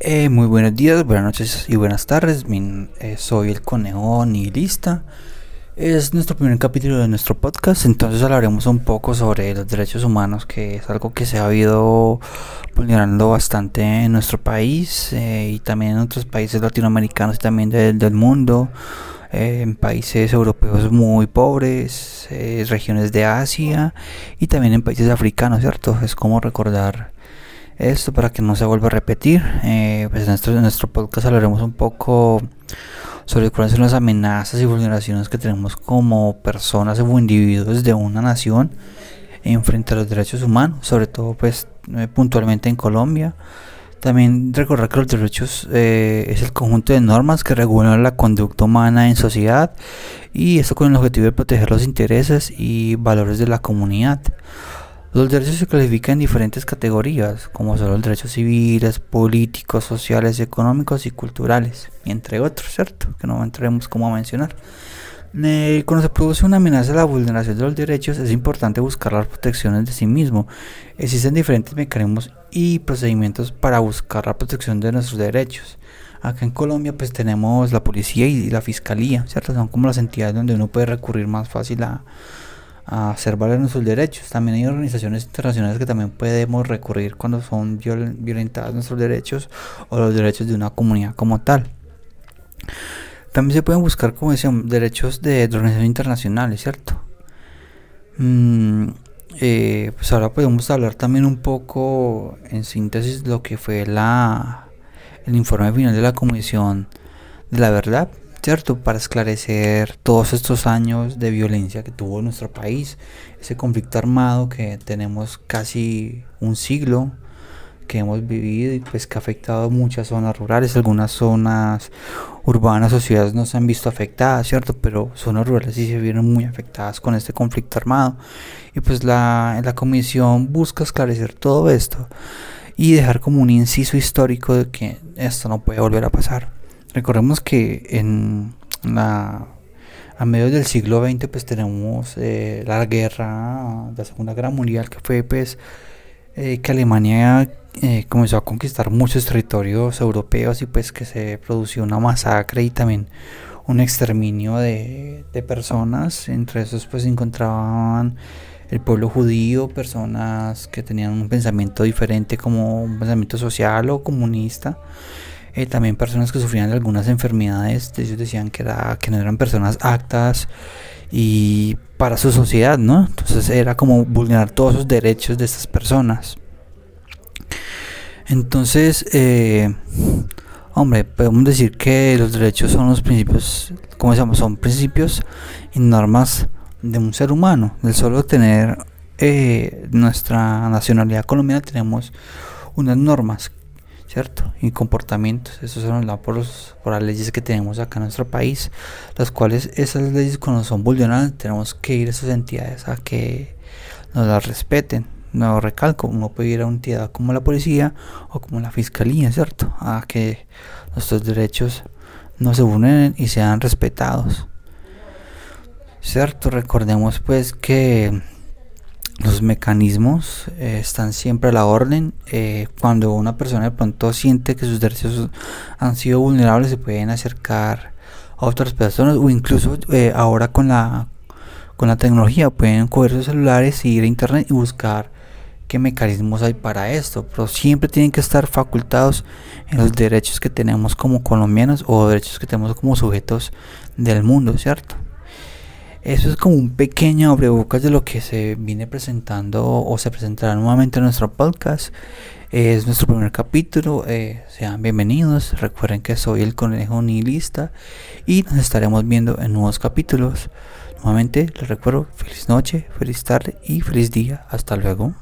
Eh, muy buenos días, buenas noches y buenas tardes. Eh, soy el conejo nihilista. Es nuestro primer capítulo de nuestro podcast, entonces hablaremos un poco sobre los derechos humanos, que es algo que se ha habido vulnerando bastante en nuestro país eh, y también en otros países latinoamericanos y también del mundo, en países europeos muy pobres, regiones de Asia y también en países africanos, ¿cierto? Es como recordar esto para que no se vuelva a repetir. Eh, pues en nuestro, nuestro podcast hablaremos un poco sobre cuáles son las amenazas y vulneraciones que tenemos como personas o individuos de una nación en frente a los derechos humanos, sobre todo pues eh, puntualmente en Colombia. También recordar que los derechos eh, es el conjunto de normas que regulan la conducta humana en sociedad y esto con el objetivo de proteger los intereses y valores de la comunidad. Los derechos se clasifican en diferentes categorías, como son los derechos civiles, políticos, sociales, económicos y culturales, entre otros, ¿cierto? Que no entraremos como a mencionar. Eh, cuando se produce una amenaza a la vulneración de los derechos, es importante buscar las protecciones de sí mismo. Existen diferentes mecanismos y procedimientos para buscar la protección de nuestros derechos. Acá en Colombia pues tenemos la policía y la fiscalía, ¿cierto? Son como las entidades donde uno puede recurrir más fácil a a hacer valer nuestros derechos. También hay organizaciones internacionales que también podemos recurrir cuando son violentados nuestros derechos o los derechos de una comunidad como tal. También se pueden buscar, como decía, derechos de, organizaciones internacionales, ¿cierto? Mm, eh, pues ahora podemos hablar también un poco en síntesis lo que fue la el informe final de la Comisión de la Verdad ¿cierto? Para esclarecer todos estos años de violencia que tuvo nuestro país, ese conflicto armado que tenemos casi un siglo que hemos vivido y pues que ha afectado muchas zonas rurales, algunas zonas urbanas o ciudades no se han visto afectadas, ¿cierto? Pero zonas rurales sí se vieron muy afectadas con este conflicto armado. Y pues la, la comisión busca esclarecer todo esto y dejar como un inciso histórico de que esto no puede volver a pasar. Recordemos que en la a mediados del siglo XX pues tenemos eh, la guerra, la Segunda Guerra Mundial que fue pues eh, que Alemania eh, comenzó a conquistar muchos territorios europeos y pues que se produció una masacre y también un exterminio de, de personas, entre esos pues se encontraban el pueblo judío, personas que tenían un pensamiento diferente como un pensamiento social o comunista eh, también personas que sufrían de algunas enfermedades, ellos decían que, era, que no eran personas actas y para su sociedad, ¿no? Entonces era como vulnerar todos los derechos de estas personas. Entonces, eh, hombre, podemos decir que los derechos son los principios, como decíamos, son principios y normas de un ser humano. Del solo tener eh, nuestra nacionalidad colombiana tenemos unas normas ¿cierto? Y comportamientos. Eso se nos por, por las leyes que tenemos acá en nuestro país, las cuales esas leyes cuando son vulneradas tenemos que ir a esas entidades a que nos las respeten. No recalco, uno puede ir a una entidad como la policía o como la fiscalía, ¿cierto? A que nuestros derechos no se vulneren y sean respetados. ¿Cierto? Recordemos pues que los mecanismos eh, están siempre a la orden. Eh, cuando una persona de pronto siente que sus derechos han sido vulnerables, se pueden acercar a otras personas o incluso eh, ahora con la con la tecnología pueden coger sus celulares, ir a internet y buscar qué mecanismos hay para esto. Pero siempre tienen que estar facultados en los derechos que tenemos como colombianos o derechos que tenemos como sujetos del mundo, ¿cierto? Eso es como un pequeño abrebocas de lo que se viene presentando o se presentará nuevamente en nuestro podcast. Es nuestro primer capítulo. Eh, sean bienvenidos. Recuerden que soy el conejo nihilista y nos estaremos viendo en nuevos capítulos. Nuevamente les recuerdo feliz noche, feliz tarde y feliz día. Hasta luego.